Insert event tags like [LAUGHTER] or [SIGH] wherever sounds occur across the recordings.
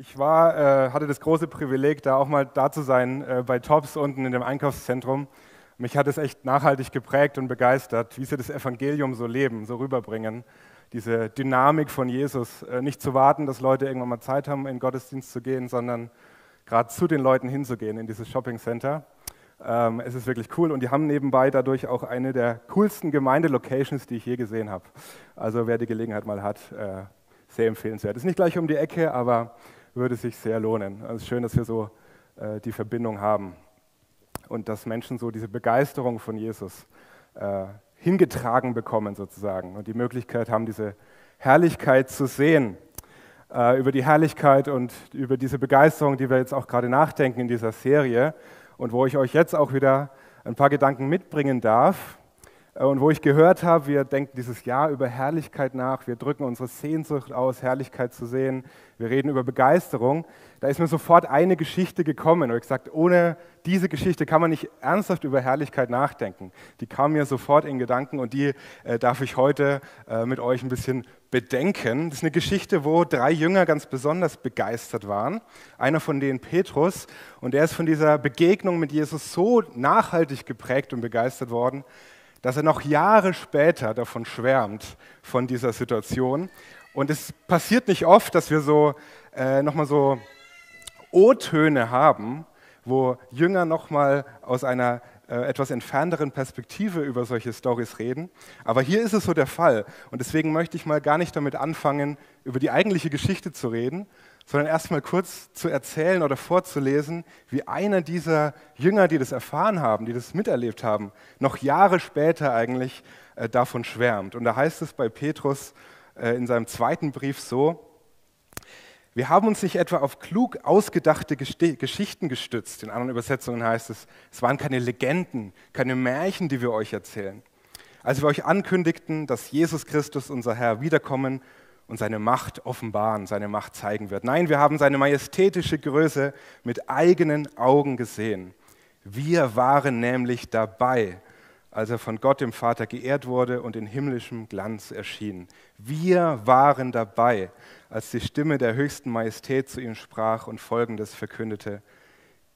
Ich war, äh, hatte das große Privileg, da auch mal da zu sein äh, bei Tops unten in dem Einkaufszentrum. Mich hat es echt nachhaltig geprägt und begeistert, wie sie das Evangelium so leben, so rüberbringen. Diese Dynamik von Jesus, äh, nicht zu warten, dass Leute irgendwann mal Zeit haben, in den Gottesdienst zu gehen, sondern gerade zu den Leuten hinzugehen in dieses Shopping Center. Ähm, es ist wirklich cool und die haben nebenbei dadurch auch eine der coolsten Gemeindelocations, die ich je gesehen habe. Also wer die Gelegenheit mal hat, äh, sehr empfehlenswert. Ist nicht gleich um die Ecke, aber würde sich sehr lohnen. Also es ist schön, dass wir so äh, die Verbindung haben und dass Menschen so diese Begeisterung von Jesus äh, hingetragen bekommen sozusagen und die Möglichkeit haben, diese Herrlichkeit zu sehen. Äh, über die Herrlichkeit und über diese Begeisterung, die wir jetzt auch gerade nachdenken in dieser Serie und wo ich euch jetzt auch wieder ein paar Gedanken mitbringen darf. Äh, und wo ich gehört habe, wir denken dieses Jahr über Herrlichkeit nach, wir drücken unsere Sehnsucht aus, Herrlichkeit zu sehen, wir reden über Begeisterung, da ist mir sofort eine Geschichte gekommen. Und ich gesagt, ohne diese Geschichte kann man nicht ernsthaft über Herrlichkeit nachdenken. Die kam mir sofort in Gedanken und die äh, darf ich heute äh, mit euch ein bisschen bedenken. Das ist eine Geschichte, wo drei Jünger ganz besonders begeistert waren. Einer von denen Petrus und der ist von dieser Begegnung mit Jesus so nachhaltig geprägt und begeistert worden, dass er noch Jahre später davon schwärmt, von dieser Situation. Und es passiert nicht oft, dass wir so äh, nochmal so O-Töne haben, wo Jünger nochmal aus einer äh, etwas entfernteren Perspektive über solche Stories reden. Aber hier ist es so der Fall. Und deswegen möchte ich mal gar nicht damit anfangen, über die eigentliche Geschichte zu reden, sondern erstmal kurz zu erzählen oder vorzulesen, wie einer dieser Jünger, die das erfahren haben, die das miterlebt haben, noch Jahre später eigentlich äh, davon schwärmt. Und da heißt es bei Petrus äh, in seinem zweiten Brief so, wir haben uns nicht etwa auf klug ausgedachte Geschichten gestützt. In anderen Übersetzungen heißt es, es waren keine Legenden, keine Märchen, die wir euch erzählen. Als wir euch ankündigten, dass Jesus Christus, unser Herr, wiederkommen und seine Macht offenbaren, seine Macht zeigen wird. Nein, wir haben seine majestätische Größe mit eigenen Augen gesehen. Wir waren nämlich dabei, als er von Gott dem Vater geehrt wurde und in himmlischem Glanz erschien. Wir waren dabei, als die Stimme der höchsten Majestät zu ihm sprach und folgendes verkündete: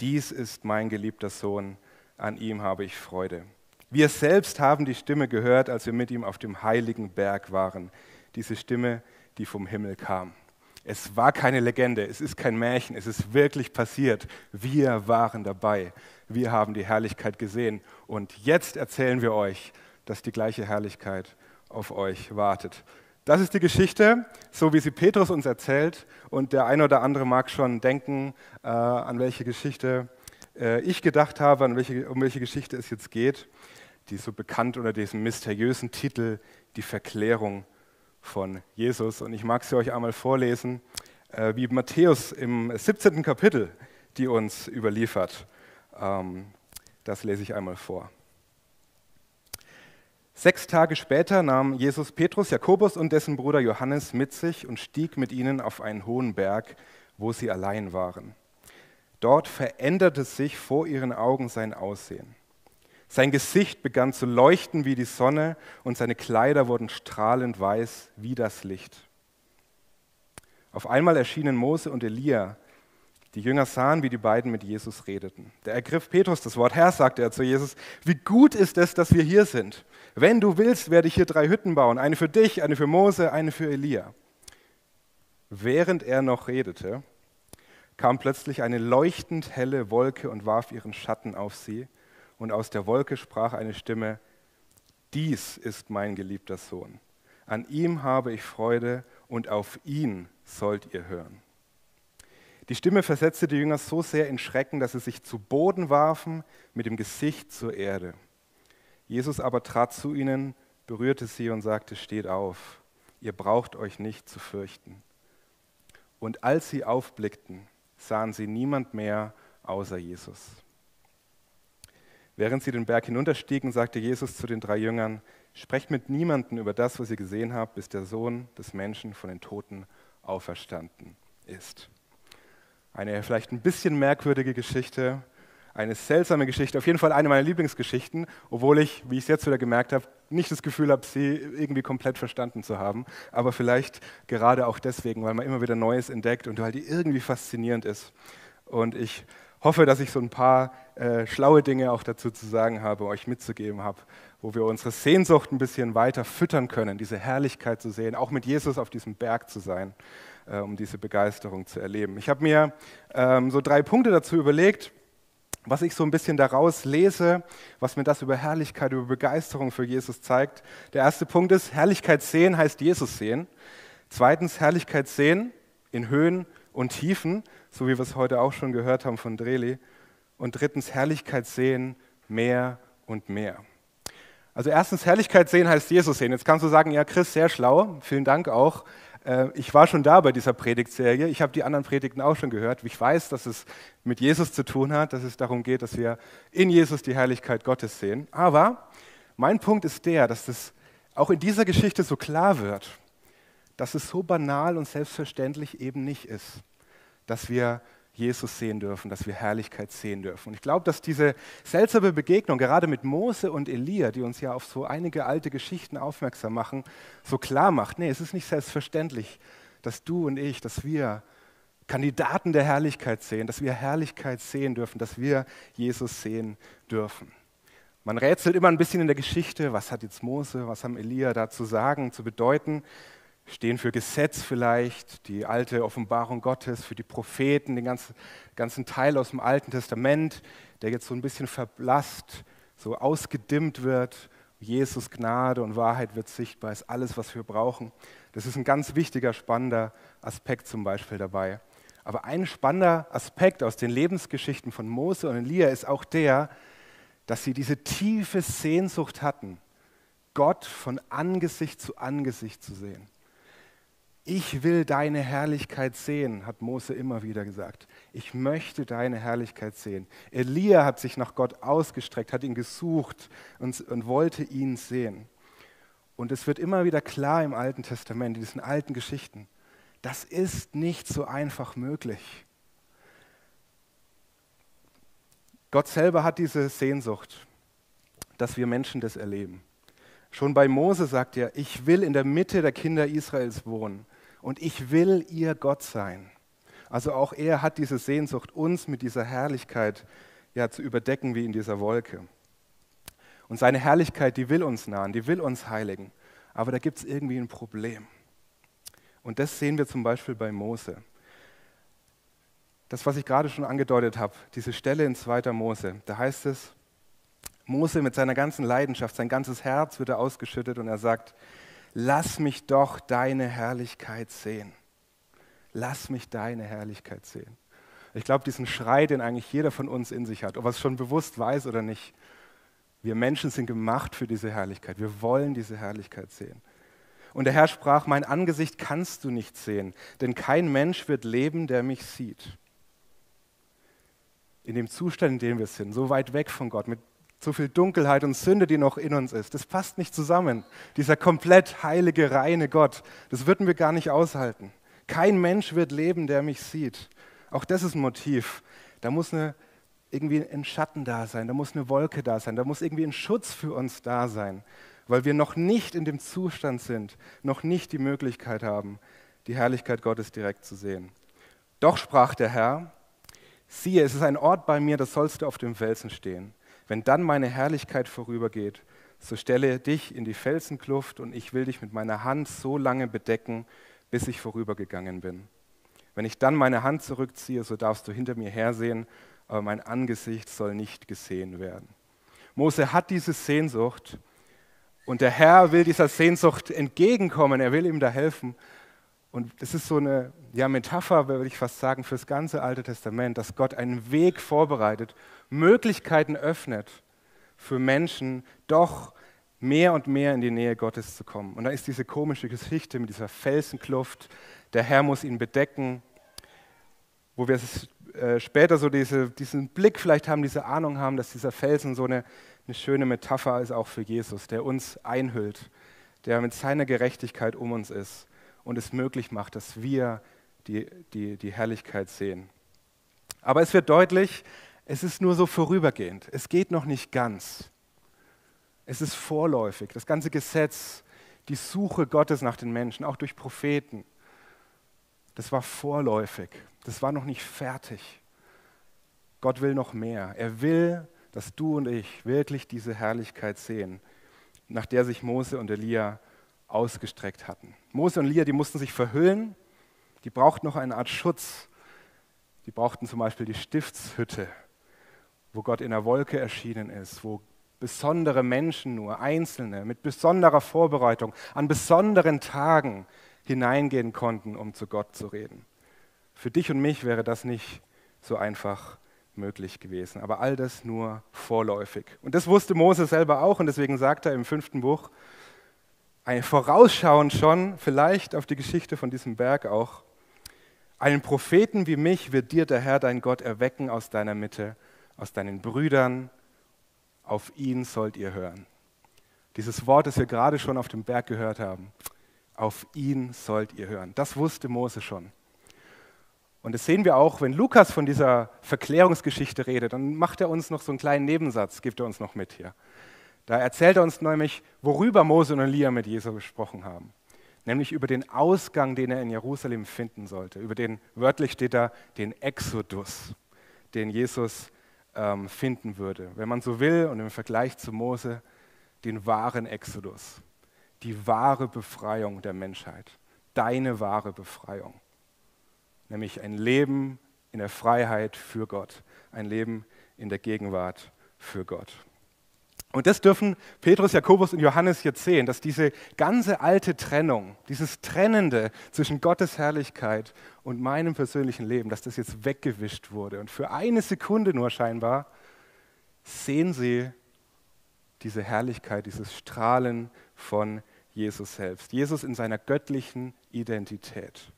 Dies ist mein geliebter Sohn, an ihm habe ich Freude. Wir selbst haben die Stimme gehört, als wir mit ihm auf dem heiligen Berg waren. Diese Stimme, die vom Himmel kam. Es war keine Legende, es ist kein Märchen, es ist wirklich passiert. Wir waren dabei, wir haben die Herrlichkeit gesehen und jetzt erzählen wir euch, dass die gleiche Herrlichkeit auf euch wartet. Das ist die Geschichte, so wie sie Petrus uns erzählt. Und der eine oder andere mag schon denken, äh, an welche Geschichte äh, ich gedacht habe, an welche, um welche Geschichte es jetzt geht. Die so bekannt unter diesem mysteriösen Titel Die Verklärung von Jesus. Und ich mag sie euch einmal vorlesen, äh, wie Matthäus im 17. Kapitel die uns überliefert. Ähm, das lese ich einmal vor. Sechs Tage später nahm Jesus Petrus, Jakobus und dessen Bruder Johannes mit sich und stieg mit ihnen auf einen hohen Berg, wo sie allein waren. Dort veränderte sich vor ihren Augen sein Aussehen. Sein Gesicht begann zu leuchten wie die Sonne und seine Kleider wurden strahlend weiß wie das Licht. Auf einmal erschienen Mose und Elia. Die Jünger sahen, wie die beiden mit Jesus redeten. Da ergriff Petrus das Wort. Herr, sagte er zu Jesus, wie gut ist es, dass wir hier sind. Wenn du willst, werde ich hier drei Hütten bauen. Eine für dich, eine für Mose, eine für Elia. Während er noch redete, kam plötzlich eine leuchtend helle Wolke und warf ihren Schatten auf sie und aus der Wolke sprach eine Stimme, dies ist mein geliebter Sohn. An ihm habe ich Freude und auf ihn sollt ihr hören. Die Stimme versetzte die Jünger so sehr in Schrecken, dass sie sich zu Boden warfen, mit dem Gesicht zur Erde. Jesus aber trat zu ihnen, berührte sie und sagte, steht auf, ihr braucht euch nicht zu fürchten. Und als sie aufblickten, sahen sie niemand mehr außer Jesus. Während sie den Berg hinunterstiegen, sagte Jesus zu den drei Jüngern, sprecht mit niemandem über das, was ihr gesehen habt, bis der Sohn des Menschen von den Toten auferstanden ist. Eine vielleicht ein bisschen merkwürdige Geschichte, eine seltsame Geschichte, auf jeden Fall eine meiner Lieblingsgeschichten, obwohl ich, wie ich es jetzt wieder gemerkt habe, nicht das Gefühl habe, sie irgendwie komplett verstanden zu haben, aber vielleicht gerade auch deswegen, weil man immer wieder Neues entdeckt und weil die irgendwie faszinierend ist. Und ich hoffe, dass ich so ein paar äh, schlaue Dinge auch dazu zu sagen habe, euch mitzugeben habe, wo wir unsere Sehnsucht ein bisschen weiter füttern können, diese Herrlichkeit zu sehen, auch mit Jesus auf diesem Berg zu sein, äh, um diese Begeisterung zu erleben. Ich habe mir ähm, so drei Punkte dazu überlegt, was ich so ein bisschen daraus lese, was mir das über Herrlichkeit, über Begeisterung für Jesus zeigt. Der erste Punkt ist, Herrlichkeit sehen heißt Jesus sehen. Zweitens, Herrlichkeit sehen in Höhen und Tiefen, so wie wir es heute auch schon gehört haben von Dreli. Und drittens, Herrlichkeit sehen mehr und mehr. Also erstens, Herrlichkeit sehen heißt Jesus sehen. Jetzt kannst du sagen, ja Chris, sehr schlau, vielen Dank auch. Äh, ich war schon da bei dieser Predigtserie. Ich habe die anderen Predigten auch schon gehört. Ich weiß, dass es mit Jesus zu tun hat, dass es darum geht, dass wir in Jesus die Herrlichkeit Gottes sehen. Aber mein Punkt ist der, dass das auch in dieser Geschichte so klar wird, dass es so banal und selbstverständlich eben nicht ist, dass wir Jesus sehen dürfen, dass wir Herrlichkeit sehen dürfen. Und ich glaube, dass diese seltsame Begegnung, gerade mit Mose und Elia, die uns ja auf so einige alte Geschichten aufmerksam machen, so klar macht, nee, es ist nicht selbstverständlich, dass du und ich, dass wir Kandidaten der Herrlichkeit sehen, dass wir Herrlichkeit sehen dürfen, dass wir Jesus sehen dürfen. Man rätselt immer ein bisschen in der Geschichte, was hat jetzt Mose, was haben Elia da zu sagen, zu bedeuten stehen für Gesetz vielleicht, die alte Offenbarung Gottes, für die Propheten, den ganzen, ganzen Teil aus dem Alten Testament, der jetzt so ein bisschen verblasst, so ausgedimmt wird. Jesus Gnade und Wahrheit wird sichtbar, ist alles, was wir brauchen. Das ist ein ganz wichtiger, spannender Aspekt zum Beispiel dabei. Aber ein spannender Aspekt aus den Lebensgeschichten von Mose und Elia ist auch der, dass sie diese tiefe Sehnsucht hatten, Gott von Angesicht zu Angesicht zu sehen. Ich will deine Herrlichkeit sehen, hat Mose immer wieder gesagt. Ich möchte deine Herrlichkeit sehen. Elia hat sich nach Gott ausgestreckt, hat ihn gesucht und, und wollte ihn sehen. Und es wird immer wieder klar im Alten Testament, in diesen alten Geschichten, das ist nicht so einfach möglich. Gott selber hat diese Sehnsucht, dass wir Menschen das erleben. Schon bei Mose sagt er, ich will in der Mitte der Kinder Israels wohnen und ich will ihr Gott sein. Also auch er hat diese Sehnsucht, uns mit dieser Herrlichkeit ja, zu überdecken wie in dieser Wolke. Und seine Herrlichkeit, die will uns nahen, die will uns heiligen. Aber da gibt es irgendwie ein Problem. Und das sehen wir zum Beispiel bei Mose. Das, was ich gerade schon angedeutet habe, diese Stelle in 2. Mose, da heißt es, Mose mit seiner ganzen Leidenschaft, sein ganzes Herz wird er ausgeschüttet und er sagt, lass mich doch deine Herrlichkeit sehen. Lass mich deine Herrlichkeit sehen. Ich glaube, diesen Schrei, den eigentlich jeder von uns in sich hat, ob er es schon bewusst weiß oder nicht, wir Menschen sind gemacht für diese Herrlichkeit. Wir wollen diese Herrlichkeit sehen. Und der Herr sprach, mein Angesicht kannst du nicht sehen, denn kein Mensch wird leben, der mich sieht. In dem Zustand, in dem wir sind, so weit weg von Gott, mit so viel Dunkelheit und Sünde, die noch in uns ist. Das passt nicht zusammen. Dieser komplett heilige, reine Gott, das würden wir gar nicht aushalten. Kein Mensch wird leben, der mich sieht. Auch das ist ein Motiv. Da muss eine, irgendwie ein Schatten da sein, da muss eine Wolke da sein, da muss irgendwie ein Schutz für uns da sein, weil wir noch nicht in dem Zustand sind, noch nicht die Möglichkeit haben, die Herrlichkeit Gottes direkt zu sehen. Doch sprach der Herr, siehe, es ist ein Ort bei mir, das sollst du auf dem Felsen stehen. Wenn dann meine Herrlichkeit vorübergeht, so stelle dich in die Felsenkluft und ich will dich mit meiner Hand so lange bedecken, bis ich vorübergegangen bin. Wenn ich dann meine Hand zurückziehe, so darfst du hinter mir hersehen, aber mein Angesicht soll nicht gesehen werden. Mose hat diese Sehnsucht und der Herr will dieser Sehnsucht entgegenkommen, er will ihm da helfen. Und das ist so eine ja, Metapher, würde ich fast sagen, für das ganze Alte Testament, dass Gott einen Weg vorbereitet, Möglichkeiten öffnet für Menschen, doch mehr und mehr in die Nähe Gottes zu kommen. Und da ist diese komische Geschichte mit dieser Felsenkluft, der Herr muss ihn bedecken, wo wir äh, später so diese, diesen Blick vielleicht haben, diese Ahnung haben, dass dieser Felsen so eine, eine schöne Metapher ist auch für Jesus, der uns einhüllt, der mit seiner Gerechtigkeit um uns ist und es möglich macht, dass wir die, die, die Herrlichkeit sehen. Aber es wird deutlich, es ist nur so vorübergehend. Es geht noch nicht ganz. Es ist vorläufig. Das ganze Gesetz, die Suche Gottes nach den Menschen, auch durch Propheten, das war vorläufig. Das war noch nicht fertig. Gott will noch mehr. Er will, dass du und ich wirklich diese Herrlichkeit sehen, nach der sich Mose und Elia ausgestreckt hatten. Mose und Elia, die mussten sich verhüllen, die brauchten noch eine Art Schutz. Die brauchten zum Beispiel die Stiftshütte, wo Gott in der Wolke erschienen ist, wo besondere Menschen nur, Einzelne, mit besonderer Vorbereitung, an besonderen Tagen hineingehen konnten, um zu Gott zu reden. Für dich und mich wäre das nicht so einfach möglich gewesen, aber all das nur vorläufig. Und das wusste Mose selber auch und deswegen sagt er im fünften Buch, ein Vorausschauend schon vielleicht auf die Geschichte von diesem Berg auch, einen Propheten wie mich wird dir der Herr dein Gott erwecken aus deiner Mitte, aus deinen Brüdern, auf ihn sollt ihr hören. Dieses Wort, das wir gerade schon auf dem Berg gehört haben, auf ihn sollt ihr hören. Das wusste Mose schon. Und das sehen wir auch, wenn Lukas von dieser Verklärungsgeschichte redet, dann macht er uns noch so einen kleinen Nebensatz, gibt er uns noch mit hier. Da erzählt er uns nämlich, worüber Mose und Elia mit Jesus gesprochen haben. Nämlich über den Ausgang, den er in Jerusalem finden sollte. Über den, wörtlich steht da, den Exodus, den Jesus ähm, finden würde. Wenn man so will und im Vergleich zu Mose, den wahren Exodus. Die wahre Befreiung der Menschheit. Deine wahre Befreiung nämlich ein Leben in der Freiheit für Gott, ein Leben in der Gegenwart für Gott. Und das dürfen Petrus, Jakobus und Johannes jetzt sehen, dass diese ganze alte Trennung, dieses Trennende zwischen Gottes Herrlichkeit und meinem persönlichen Leben, dass das jetzt weggewischt wurde. Und für eine Sekunde nur scheinbar sehen sie diese Herrlichkeit, dieses Strahlen von Jesus selbst. Jesus in seiner göttlichen Identität.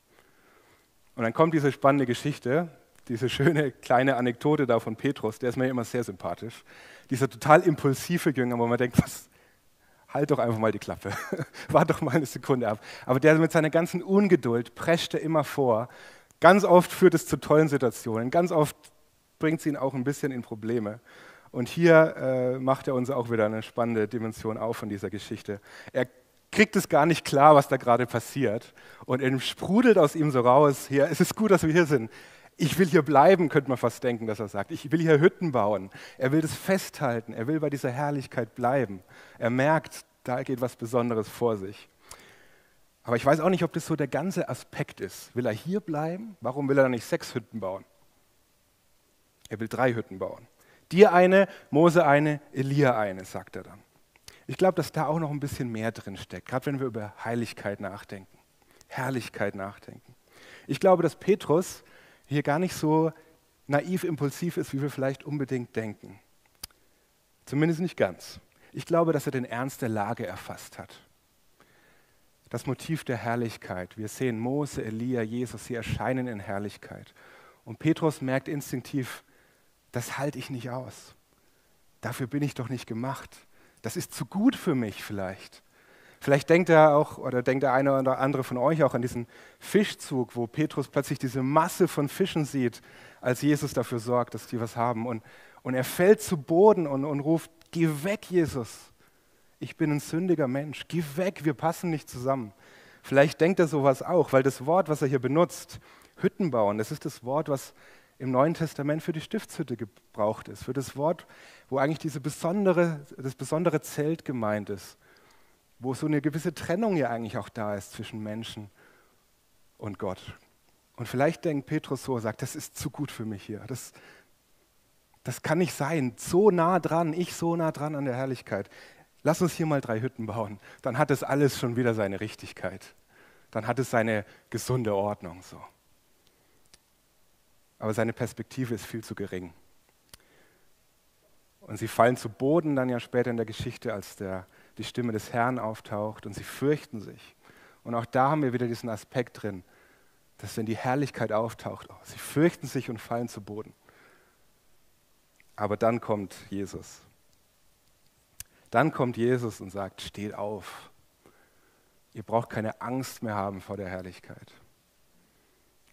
Und dann kommt diese spannende Geschichte, diese schöne kleine Anekdote da von Petrus, der ist mir immer sehr sympathisch. Dieser total impulsive Jünger, wo man denkt, was, halt doch einfach mal die Klappe, [LAUGHS] warte doch mal eine Sekunde ab. Aber der mit seiner ganzen Ungeduld prescht er immer vor. Ganz oft führt es zu tollen Situationen, ganz oft bringt es ihn auch ein bisschen in Probleme. Und hier äh, macht er uns auch wieder eine spannende Dimension auf von dieser Geschichte. Er kriegt es gar nicht klar, was da gerade passiert. Und er sprudelt aus ihm so raus, hier, es ist gut, dass wir hier sind. Ich will hier bleiben, könnte man fast denken, dass er sagt. Ich will hier Hütten bauen. Er will das festhalten. Er will bei dieser Herrlichkeit bleiben. Er merkt, da geht was Besonderes vor sich. Aber ich weiß auch nicht, ob das so der ganze Aspekt ist. Will er hier bleiben? Warum will er dann nicht sechs Hütten bauen? Er will drei Hütten bauen. Dir eine, Mose eine, Elia eine, sagt er dann. Ich glaube, dass da auch noch ein bisschen mehr drin steckt, gerade wenn wir über Heiligkeit nachdenken, Herrlichkeit nachdenken. Ich glaube, dass Petrus hier gar nicht so naiv impulsiv ist, wie wir vielleicht unbedingt denken. Zumindest nicht ganz. Ich glaube, dass er den Ernst der Lage erfasst hat. Das Motiv der Herrlichkeit. Wir sehen Mose, Elia, Jesus, sie erscheinen in Herrlichkeit. Und Petrus merkt instinktiv, das halte ich nicht aus. Dafür bin ich doch nicht gemacht das ist zu gut für mich vielleicht. Vielleicht denkt er auch, oder denkt der eine oder andere von euch auch an diesen Fischzug, wo Petrus plötzlich diese Masse von Fischen sieht, als Jesus dafür sorgt, dass die was haben. Und, und er fällt zu Boden und, und ruft, geh weg, Jesus. Ich bin ein sündiger Mensch. Geh weg, wir passen nicht zusammen. Vielleicht denkt er sowas auch, weil das Wort, was er hier benutzt, Hütten bauen, das ist das Wort, was im Neuen Testament für die Stiftshütte gebraucht ist, für das Wort, wo eigentlich diese besondere, das besondere Zelt gemeint ist, wo so eine gewisse Trennung ja eigentlich auch da ist zwischen Menschen und Gott. Und vielleicht denkt Petrus so, sagt, das ist zu gut für mich hier. Das, das kann nicht sein. So nah dran, ich so nah dran an der Herrlichkeit. Lass uns hier mal drei Hütten bauen. Dann hat es alles schon wieder seine Richtigkeit. Dann hat es seine gesunde Ordnung so aber seine Perspektive ist viel zu gering. Und sie fallen zu Boden dann ja später in der Geschichte, als der, die Stimme des Herrn auftaucht und sie fürchten sich. Und auch da haben wir wieder diesen Aspekt drin, dass wenn die Herrlichkeit auftaucht, oh, sie fürchten sich und fallen zu Boden. Aber dann kommt Jesus. Dann kommt Jesus und sagt, steht auf. Ihr braucht keine Angst mehr haben vor der Herrlichkeit.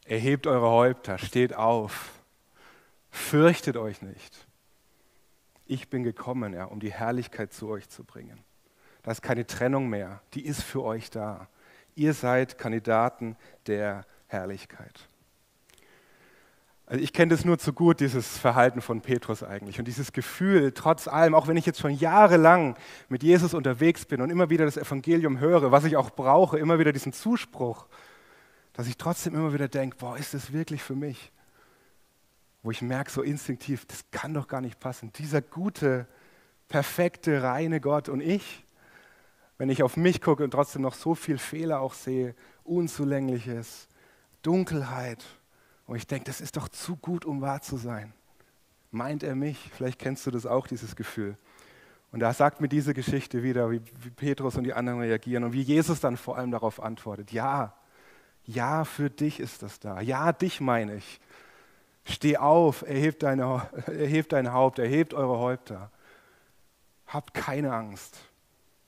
Erhebt eure Häupter, steht auf, fürchtet euch nicht. Ich bin gekommen, ja, um die Herrlichkeit zu euch zu bringen. Da ist keine Trennung mehr, die ist für euch da. Ihr seid Kandidaten der Herrlichkeit. Also ich kenne das nur zu gut, dieses Verhalten von Petrus eigentlich und dieses Gefühl, trotz allem, auch wenn ich jetzt schon jahrelang mit Jesus unterwegs bin und immer wieder das Evangelium höre, was ich auch brauche, immer wieder diesen Zuspruch, dass ich trotzdem immer wieder denke, boah, ist das wirklich für mich? Wo ich merke so instinktiv, das kann doch gar nicht passen. Dieser gute, perfekte, reine Gott und ich, wenn ich auf mich gucke und trotzdem noch so viel Fehler auch sehe, Unzulängliches, Dunkelheit, und ich denke, das ist doch zu gut, um wahr zu sein. Meint er mich? Vielleicht kennst du das auch, dieses Gefühl. Und da sagt mir diese Geschichte wieder, wie, wie Petrus und die anderen reagieren und wie Jesus dann vor allem darauf antwortet. Ja, ja, für dich ist das da. Ja, dich meine ich. Steh auf, erhebt, deine, [LAUGHS] erhebt dein Haupt, erhebt eure Häupter. Habt keine Angst.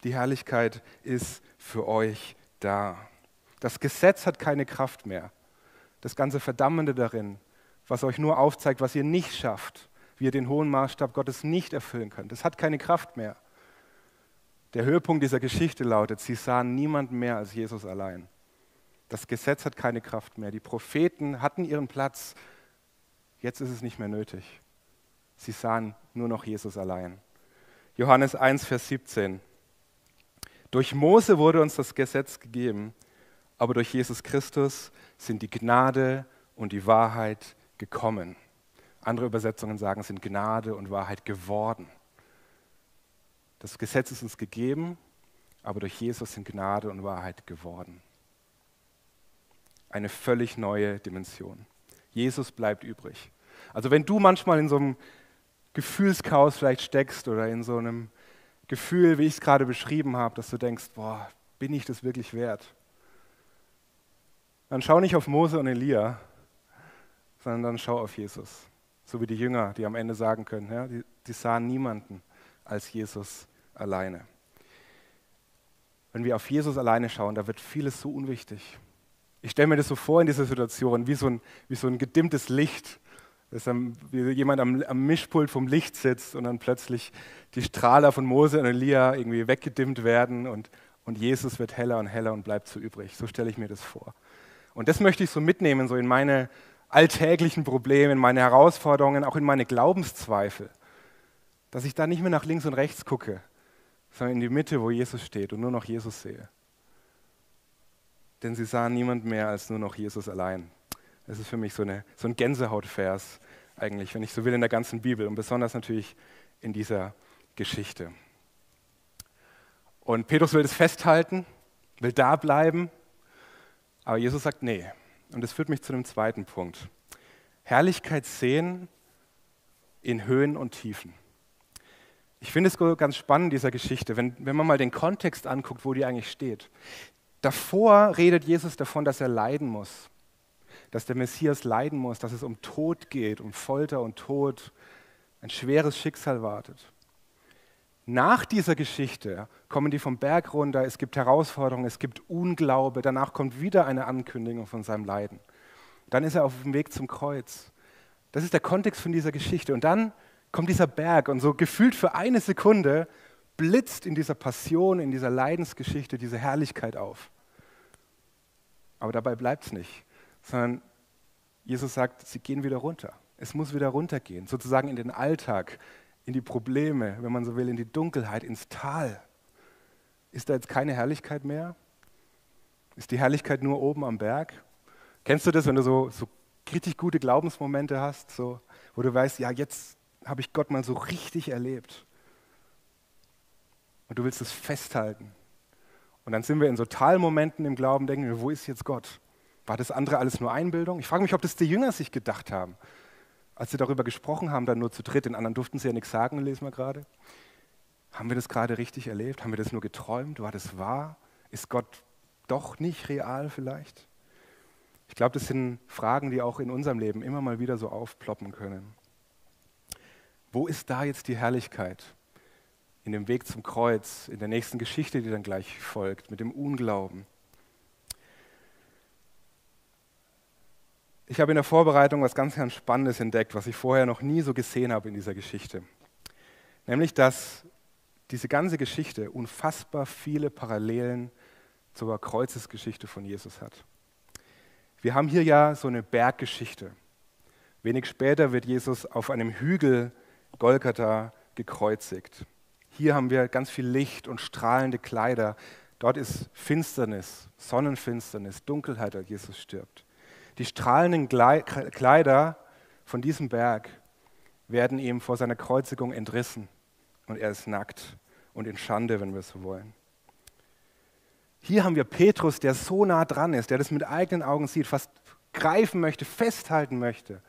Die Herrlichkeit ist für euch da. Das Gesetz hat keine Kraft mehr das ganze Verdammende darin, was euch nur aufzeigt, was ihr nicht schafft, wie ihr den hohen Maßstab Gottes nicht erfüllen könnt. Das hat keine Kraft mehr. Der Höhepunkt dieser Geschichte lautet, sie sahen niemanden mehr als Jesus allein. Das Gesetz hat keine Kraft mehr. Die Propheten hatten ihren Platz. Jetzt ist es nicht mehr nötig. Sie sahen nur noch Jesus allein. Johannes 1, Vers 17. Durch Mose wurde uns das Gesetz gegeben, aber durch Jesus Christus sind die Gnade und die Wahrheit gekommen. Andere Übersetzungen sagen, sind Gnade und Wahrheit geworden. Das Gesetz ist uns gegeben, aber durch Jesus sind Gnade und Wahrheit geworden. Eine völlig neue Dimension. Jesus bleibt übrig. Also wenn du manchmal in so einem Gefühlschaos vielleicht steckst oder in so einem Gefühl, wie ich es gerade beschrieben habe, dass du denkst, boah, bin ich das wirklich wert? dann schau nicht auf Mose und Elia, sondern dann schau auf Jesus. So wie die Jünger, die am Ende sagen können, ja, die, die sahen niemanden als Jesus alleine. Wenn wir auf Jesus alleine schauen, da wird vieles so unwichtig. Ich stelle mir das so vor in dieser Situation, wie so ein, wie so ein gedimmtes Licht, dass dann, jemand am, am, Mischpult vom Licht sitzt und dann plötzlich die Strahler von Mose und Elia irgendwie weggedimmt werden und, und Jesus wird heller und heller und bleibt so übrig. So stelle ich mir das vor. Und das möchte ich so mitnehmen, so in meine alltäglichen Probleme, in meine Herausforderungen, auch in meine Glaubenszweifel. Dass ich da nicht mehr nach links und rechts gucke, sondern in die Mitte, wo Jesus steht und nur noch Jesus sehe. Denn sie sahen niemand mehr als nur noch Jesus allein. Das ist für mich so, eine, so ein Gänsehautvers eigentlich, wenn ich so will, in der ganzen Bibel und besonders natürlich in dieser Geschichte. Und Petrus will das festhalten, will da bleiben aber Jesus sagt, nee. Und das führt mich zu einem zweiten Punkt. Herrlichkeit sehen in Höhen und Tiefen. Ich finde es ganz spannend, dieser Geschichte, wenn, wenn man mal den Kontext anguckt, wo die eigentlich steht. Davor redet Jesus davon, dass er leiden muss, dass der Messias leiden muss, dass es um Tod geht, um Folter und Tod, ein schweres Schicksal wartet. Nach dieser Geschichte kommen die vom Berg runter, es gibt Herausforderungen, es gibt Unglaube, danach kommt wieder eine Ankündigung von seinem Leiden. Dann ist er auf dem Weg zum Kreuz. Das ist der Kontext von dieser Geschichte. Und dann kommt dieser Berg und so gefühlt für eine Sekunde blitzt in dieser Passion, in dieser Leidensgeschichte diese Herrlichkeit auf. Aber dabei bleibt es nicht, sondern Jesus sagt, sie gehen wieder runter. Es muss wieder runtergehen, sozusagen in den Alltag, in die Probleme, wenn man so will, in die Dunkelheit, ins Tal. Ist da jetzt keine Herrlichkeit mehr? Ist die Herrlichkeit nur oben am Berg? Kennst du das, wenn du so, so richtig gute Glaubensmomente hast, so, wo du weißt, ja, jetzt habe ich Gott mal so richtig erlebt. Und du willst es festhalten. Und dann sind wir in so Talmomenten im Glauben, denken wir, wo ist jetzt Gott? War das andere alles nur Einbildung? Ich frage mich, ob das die Jünger sich gedacht haben. Als sie darüber gesprochen haben, dann nur zu dritt, den anderen durften sie ja nichts sagen, lesen wir gerade. Haben wir das gerade richtig erlebt? Haben wir das nur geträumt? War das wahr? Ist Gott doch nicht real vielleicht? Ich glaube, das sind Fragen, die auch in unserem Leben immer mal wieder so aufploppen können. Wo ist da jetzt die Herrlichkeit? In dem Weg zum Kreuz, in der nächsten Geschichte, die dann gleich folgt, mit dem Unglauben. Ich habe in der Vorbereitung was ganz, ganz Spannendes entdeckt, was ich vorher noch nie so gesehen habe in dieser Geschichte. Nämlich, dass diese ganze Geschichte unfassbar viele Parallelen zur Kreuzesgeschichte von Jesus hat. Wir haben hier ja so eine Berggeschichte. Wenig später wird Jesus auf einem Hügel Golgatha gekreuzigt. Hier haben wir ganz viel Licht und strahlende Kleider. Dort ist Finsternis, Sonnenfinsternis, Dunkelheit, als Jesus stirbt. Die strahlenden Kleider von diesem Berg werden ihm vor seiner Kreuzigung entrissen und er ist nackt und in Schande, wenn wir so wollen. Hier haben wir Petrus, der so nah dran ist, der das mit eigenen Augen sieht, fast greifen möchte, festhalten möchte.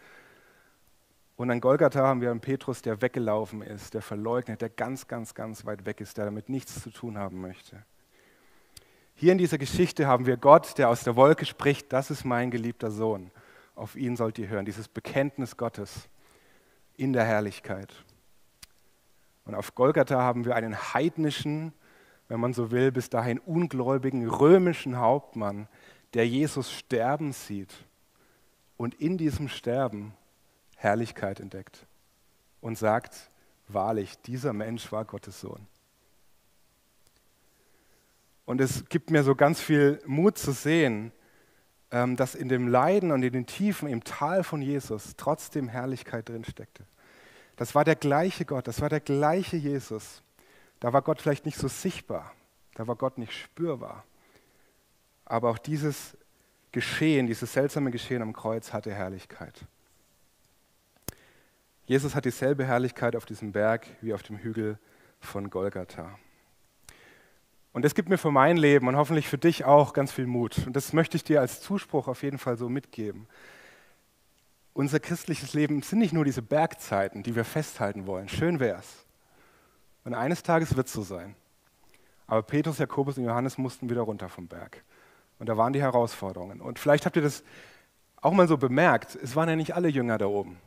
Und an Golgatha haben wir einen Petrus, der weggelaufen ist, der verleugnet, der ganz, ganz, ganz weit weg ist, der damit nichts zu tun haben möchte. Hier in dieser Geschichte haben wir Gott, der aus der Wolke spricht, das ist mein geliebter Sohn. Auf ihn sollt ihr hören, dieses Bekenntnis Gottes in der Herrlichkeit. Und auf Golgatha haben wir einen heidnischen, wenn man so will, bis dahin ungläubigen römischen Hauptmann, der Jesus sterben sieht und in diesem Sterben Herrlichkeit entdeckt und sagt, wahrlich, dieser Mensch war Gottes Sohn. Und es gibt mir so ganz viel Mut zu sehen, ähm, dass in dem Leiden und in den Tiefen im Tal von Jesus trotzdem Herrlichkeit drin steckte. Das war der gleiche Gott, das war der gleiche Jesus. Da war Gott vielleicht nicht so sichtbar, da war Gott nicht spürbar. Aber auch dieses Geschehen, dieses seltsame Geschehen am Kreuz hatte Herrlichkeit. Jesus hat dieselbe Herrlichkeit auf diesem Berg wie auf dem Hügel von Golgatha. Und das gibt mir für mein Leben und hoffentlich für dich auch ganz viel Mut. Und das möchte ich dir als Zuspruch auf jeden Fall so mitgeben. Unser christliches Leben sind nicht nur diese Bergzeiten, die wir festhalten wollen. Schön wär's. Und eines Tages wird es so sein. Aber Petrus, Jakobus und Johannes mussten wieder runter vom Berg. Und da waren die Herausforderungen. Und vielleicht habt ihr das auch mal so bemerkt. Es waren ja nicht alle Jünger da oben.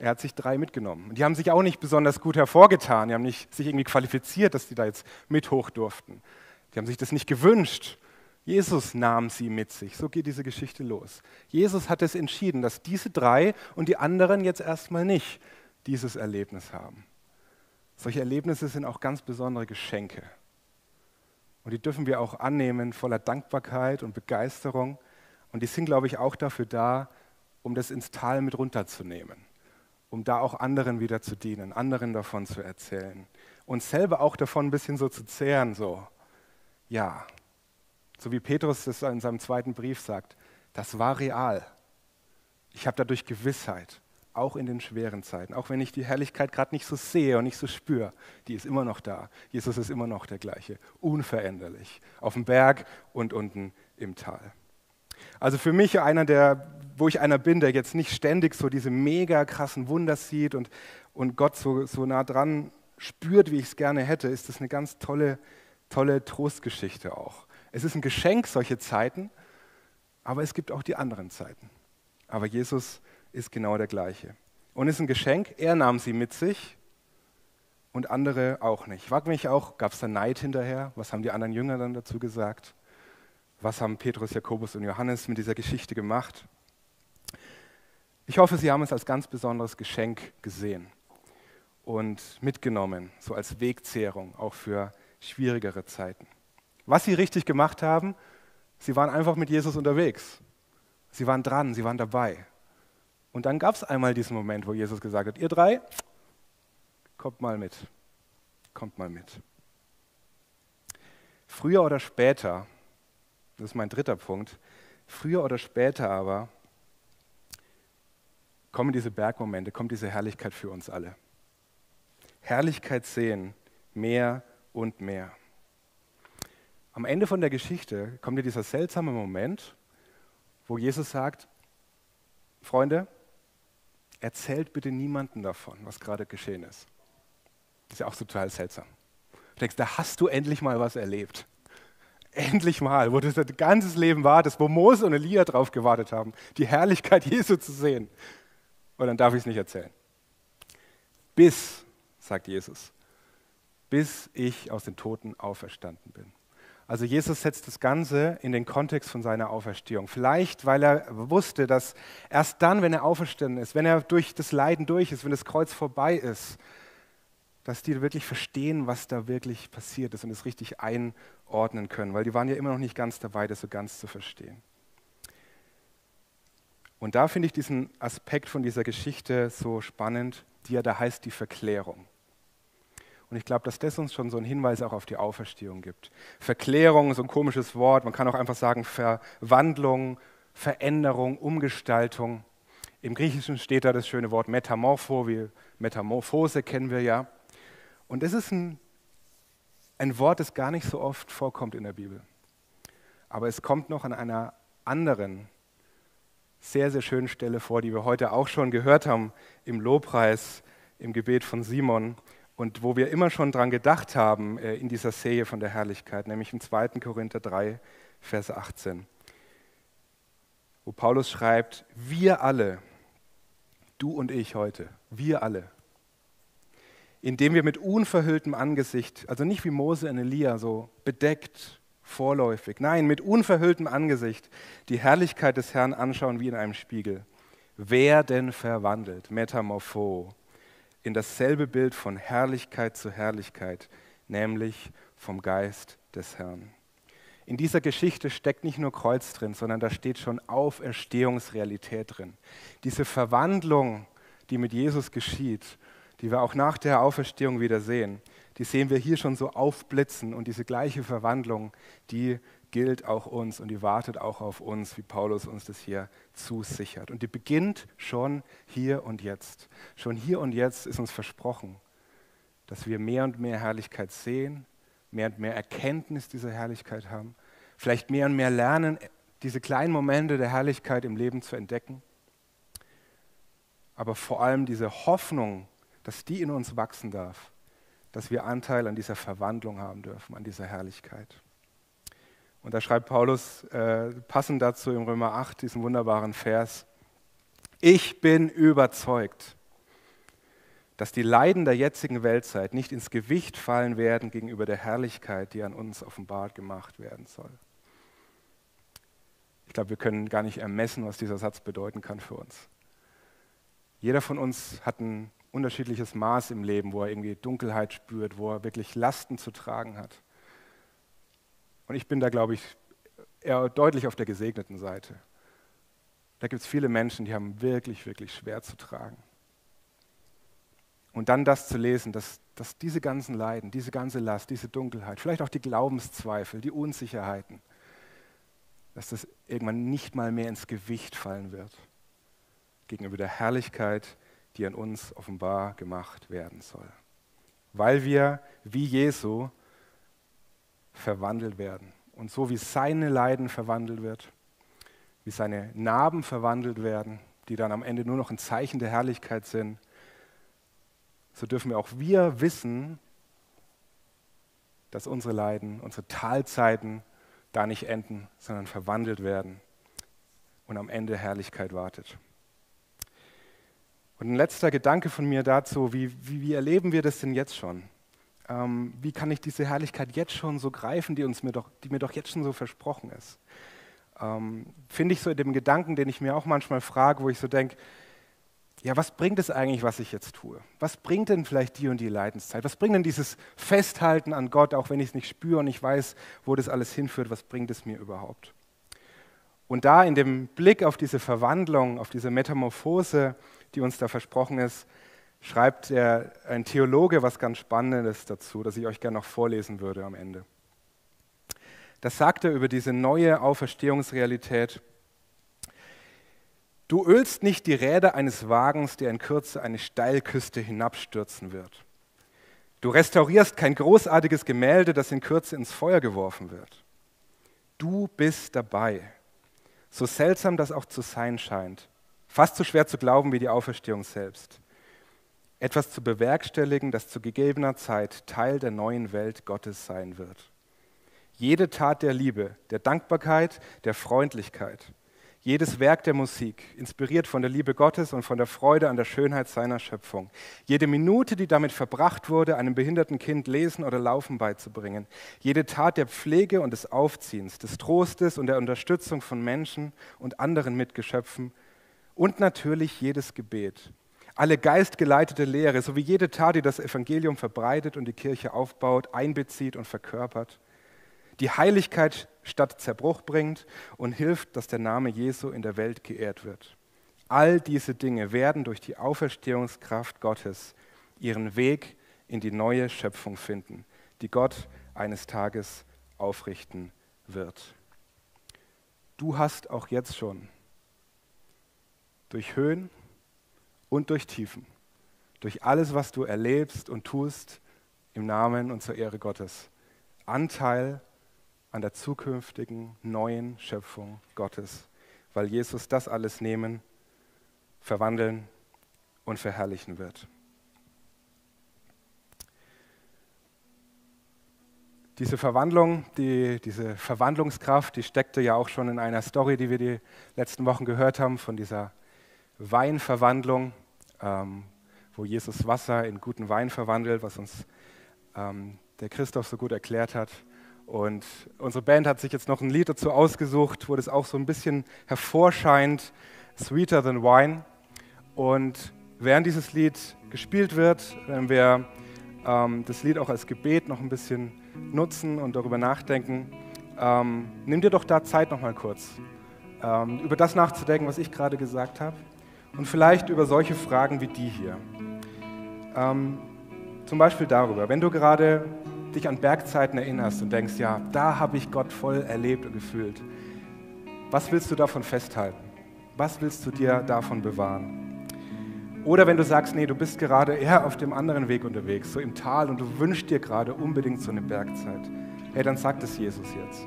Er hat sich drei mitgenommen. Und die haben sich auch nicht besonders gut hervorgetan. Die haben nicht sich irgendwie qualifiziert, dass die da jetzt mit hoch durften. Die haben sich das nicht gewünscht. Jesus nahm sie mit sich. So geht diese Geschichte los. Jesus hat es entschieden, dass diese drei und die anderen jetzt erstmal nicht dieses Erlebnis haben. Solche Erlebnisse sind auch ganz besondere Geschenke. Und die dürfen wir auch annehmen voller Dankbarkeit und Begeisterung. Und die sind, glaube ich, auch dafür da, um das ins Tal mit runterzunehmen um da auch anderen wieder zu dienen, anderen davon zu erzählen. Und selber auch davon ein bisschen so zu zehren, so, ja, so wie Petrus das in seinem zweiten Brief sagt, das war real. Ich habe dadurch Gewissheit, auch in den schweren Zeiten, auch wenn ich die Herrlichkeit gerade nicht so sehe und nicht so spüre, die ist immer noch da. Jesus ist immer noch der gleiche, unveränderlich, auf dem Berg und unten im Tal. Also für mich einer der, wo ich einer bin, der jetzt nicht ständig so diese mega krassen Wunder sieht und, und Gott so, so nah dran spürt, wie ich es gerne hätte, ist das eine ganz tolle, tolle Trostgeschichte auch. Es ist ein Geschenk, solche Zeiten, aber es gibt auch die anderen Zeiten. Aber Jesus ist genau der gleiche. Und es ist ein Geschenk, er nahm sie mit sich und andere auch nicht. Ich frage mich auch, gab es da Neid hinterher? Was haben die anderen Jünger dann dazu gesagt? was haben Petrus, Jakobus und Johannes mit dieser Geschichte gemacht. Ich hoffe, Sie haben es als ganz besonderes Geschenk gesehen und mitgenommen, so als Wegzehrung, auch für schwierigere Zeiten. Was Sie richtig gemacht haben, Sie waren einfach mit Jesus unterwegs. Sie waren dran, Sie waren dabei. Und dann gab es einmal diesen Moment, wo Jesus gesagt hat, ihr drei, kommt mal mit, kommt mal mit. Früher oder später das ist mein dritter Punkt. Früher oder später aber kommen diese Bergmomente, kommt diese Herrlichkeit für uns alle. Herrlichkeit sehen, mehr und mehr. Am Ende von der Geschichte kommt dir dieser seltsame Moment, wo Jesus sagt, Freunde, erzählt bitte niemanden davon, was gerade geschehen ist. Das ist ja auch total seltsam. Du denkst, da hast du endlich mal was erlebt. Endlich mal, wo du dein ganzes Leben wartest, wo Mose und Elia drauf gewartet haben, die Herrlichkeit [LAUGHS] Jesu zu sehen. Und dann darf ich es nicht erzählen. Bis, sagt Jesus, bis ich aus den Toten auferstanden bin. Also Jesus setzt das Ganze in den Kontext von seiner Auferstehung. Vielleicht, weil er wusste, dass erst dann, wenn er auferstanden ist, wenn er durch das Leiden durch ist, wenn das Kreuz vorbei ist, dass die wirklich verstehen, was da wirklich passiert ist und es richtig einordnen können, weil die waren ja immer noch nicht ganz dabei, das so ganz zu verstehen. Und da finde ich diesen Aspekt von dieser Geschichte so spannend, die ja da heißt die Verklärung. Und ich glaube, dass das uns schon so einen Hinweis auch auf die Auferstehung gibt. Verklärung ist so ein komisches Wort. Man kann auch einfach sagen Verwandlung, Veränderung, Umgestaltung. Im Griechischen steht da das schöne Wort Metamorpho, wie Metamorphose kennen wir ja. Und das ist ein, ein Wort, das gar nicht so oft vorkommt in der Bibel. Aber es kommt noch an einer anderen, sehr, sehr schönen Stelle vor, die wir heute auch schon gehört haben im Lobpreis, im Gebet von Simon und wo wir immer schon dran gedacht haben äh, in dieser Serie von der Herrlichkeit, nämlich im 2. Korinther 3, Vers 18, wo Paulus schreibt, wir alle, du und ich heute, wir alle, indem wir mit unverhülltem Angesicht, also nicht wie Mose und Elia, so bedeckt, vorläufig, nein, mit unverhülltem Angesicht die Herrlichkeit des Herrn anschauen wie in einem Spiegel, werden verwandelt, Metamorpho, in dasselbe Bild von Herrlichkeit zu Herrlichkeit, nämlich vom Geist des Herrn. In dieser Geschichte steckt nicht nur Kreuz drin, sondern da steht schon Auferstehungsrealität drin. Diese Verwandlung, die mit Jesus geschieht, die wir auch nach der Auferstehung wieder sehen, die sehen wir hier schon so aufblitzen und diese gleiche Verwandlung, die gilt auch uns und die wartet auch auf uns, wie Paulus uns das hier zusichert. Und die beginnt schon hier und jetzt. Schon hier und jetzt ist uns versprochen, dass wir mehr und mehr Herrlichkeit sehen, mehr und mehr Erkenntnis dieser Herrlichkeit haben, vielleicht mehr und mehr lernen, diese kleinen Momente der Herrlichkeit im Leben zu entdecken. Aber vor allem diese Hoffnung, dass die in uns wachsen darf, dass wir Anteil an dieser Verwandlung haben dürfen, an dieser Herrlichkeit. Und da schreibt Paulus äh, passend dazu im Römer 8 diesen wunderbaren Vers, ich bin überzeugt, dass die Leiden der jetzigen Weltzeit nicht ins Gewicht fallen werden gegenüber der Herrlichkeit, die an uns offenbart gemacht werden soll. Ich glaube, wir können gar nicht ermessen, was dieser Satz bedeuten kann für uns. Jeder von uns hat ein unterschiedliches Maß im Leben, wo er irgendwie Dunkelheit spürt, wo er wirklich Lasten zu tragen hat. Und ich bin da, glaube ich, eher deutlich auf der gesegneten Seite. Da gibt es viele Menschen, die haben wirklich, wirklich schwer zu tragen. Und dann das zu lesen, dass, dass diese ganzen Leiden, diese ganze Last, diese Dunkelheit, vielleicht auch die Glaubenszweifel, die Unsicherheiten, dass das irgendwann nicht mal mehr ins Gewicht fallen wird gegenüber der Herrlichkeit, die an uns offenbar gemacht werden soll. Weil wir wie Jesu verwandelt werden. Und so wie seine Leiden verwandelt wird, wie seine Narben verwandelt werden, die dann am Ende nur noch ein Zeichen der Herrlichkeit sind, so dürfen wir auch wir wissen, dass unsere Leiden, unsere Talzeiten da nicht enden, sondern verwandelt werden und am Ende Herrlichkeit wartet. Und ein letzter Gedanke von mir dazu, wie, wie, wie erleben wir das denn jetzt schon? ähm, wie kann ich diese Herrlichkeit jetzt schon so greifen, die, uns mir, doch, die mir doch jetzt schon so versprochen ist. Ähm, Finde ich so in dem Gedanken, den ich mir auch manchmal frage, wo ich so denke, ja, was bringt es eigentlich, was ich jetzt tue? Was bringt denn vielleicht die und die Leidenszeit? Was bringt denn dieses Festhalten an Gott, auch wenn ich es nicht spüre und ich weiß, wo das alles hinführt, was bringt es mir überhaupt? Und da in dem Blick auf diese Verwandlung, auf diese Metamorphose, die uns da versprochen ist, schreibt der, ein Theologe was ganz Spannendes dazu, das ich euch gerne noch vorlesen würde am Ende. Das sagt er über diese neue Auferstehungsrealität. Du ölst nicht die Räder eines Wagens, der in Kürze eine Steilküste hinabstürzen wird. Du restaurierst kein großartiges Gemälde, das in Kürze ins Feuer geworfen wird. Du bist dabei. So seltsam das auch zu sein scheint. Fast so schwer zu glauben wie die Auferstehung selbst etwas zu bewerkstelligen, das zu gegebener Zeit Teil der neuen Welt Gottes sein wird. Jede Tat der Liebe, der Dankbarkeit, der Freundlichkeit, Jedes Werk der Musik, inspiriert von der Liebe Gottes und von der Freude an der Schönheit seiner Schöpfung. Jede Minute, die damit verbracht wurde, einem behinderten Kind Lesen oder Laufen beizubringen. Jede Tat der Pflege und des Aufziehens, des Trostes und der Unterstützung von Menschen und anderen Mitgeschöpfen. Und natürlich jedes Gebet. Alle geistgeleitete Lehre, sowie jede Tat, die das Evangelium verbreitet und die Kirche aufbaut, einbezieht und verkörpert die Heiligkeit statt Zerbruch bringt und hilft, dass der Name Jesu in der Welt geehrt wird. All diese Dinge werden durch die Auferstehungskraft Gottes ihren Weg in die neue Schöpfung finden, die Gott eines Tages aufrichten wird. Du hast auch jetzt schon durch Höhen und durch Tiefen, durch alles, was du erlebst und tust, im Namen und zur Ehre Gottes, Anteil an der zukünftigen neuen Schöpfung Gottes, weil Jesus das alles nehmen, verwandeln und verherrlichen wird. Diese Verwandlung, die, diese Verwandlungskraft, die steckte ja auch schon in einer Story, die wir die letzten Wochen gehört haben, von dieser Weinverwandlung, ähm, wo Jesus Wasser in guten Wein verwandelt, was uns ähm, der Christoph so gut erklärt hat. Und unsere Band hat sich jetzt noch ein Lied dazu ausgesucht, wo das auch so ein bisschen hervorscheint, Sweeter Than Wine. Und während dieses Lied gespielt wird, werden wir ähm, das Lied auch als Gebet noch ein bisschen nutzen und darüber nachdenken. Ähm, nimm dir doch da Zeit noch mal kurz, ähm, über das nachzudenken, was ich gerade gesagt habe. Und vielleicht über solche Fragen wie die hier. Ähm, zum Beispiel darüber, wenn du gerade dich an Bergzeiten erinnerst und denkst, ja, da habe ich Gott voll erlebt und gefühlt. Was willst du davon festhalten? Was willst du dir davon bewahren? Oder wenn du sagst, nee, du bist gerade eher auf dem anderen Weg unterwegs, so im Tal und du wünschst dir gerade unbedingt so eine Bergzeit, hey, dann sagt es Jesus jetzt.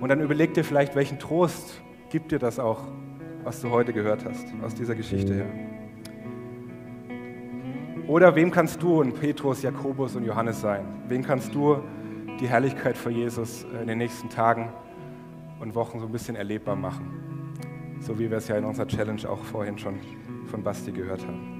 Und dann überleg dir vielleicht, welchen Trost gibt dir das auch, was du heute gehört hast, aus dieser Geschichte her. Oder wem kannst du und Petrus, Jakobus und Johannes sein? Wem kannst du die Herrlichkeit vor Jesus in den nächsten Tagen und Wochen so ein bisschen erlebbar machen? So wie wir es ja in unserer Challenge auch vorhin schon von Basti gehört haben.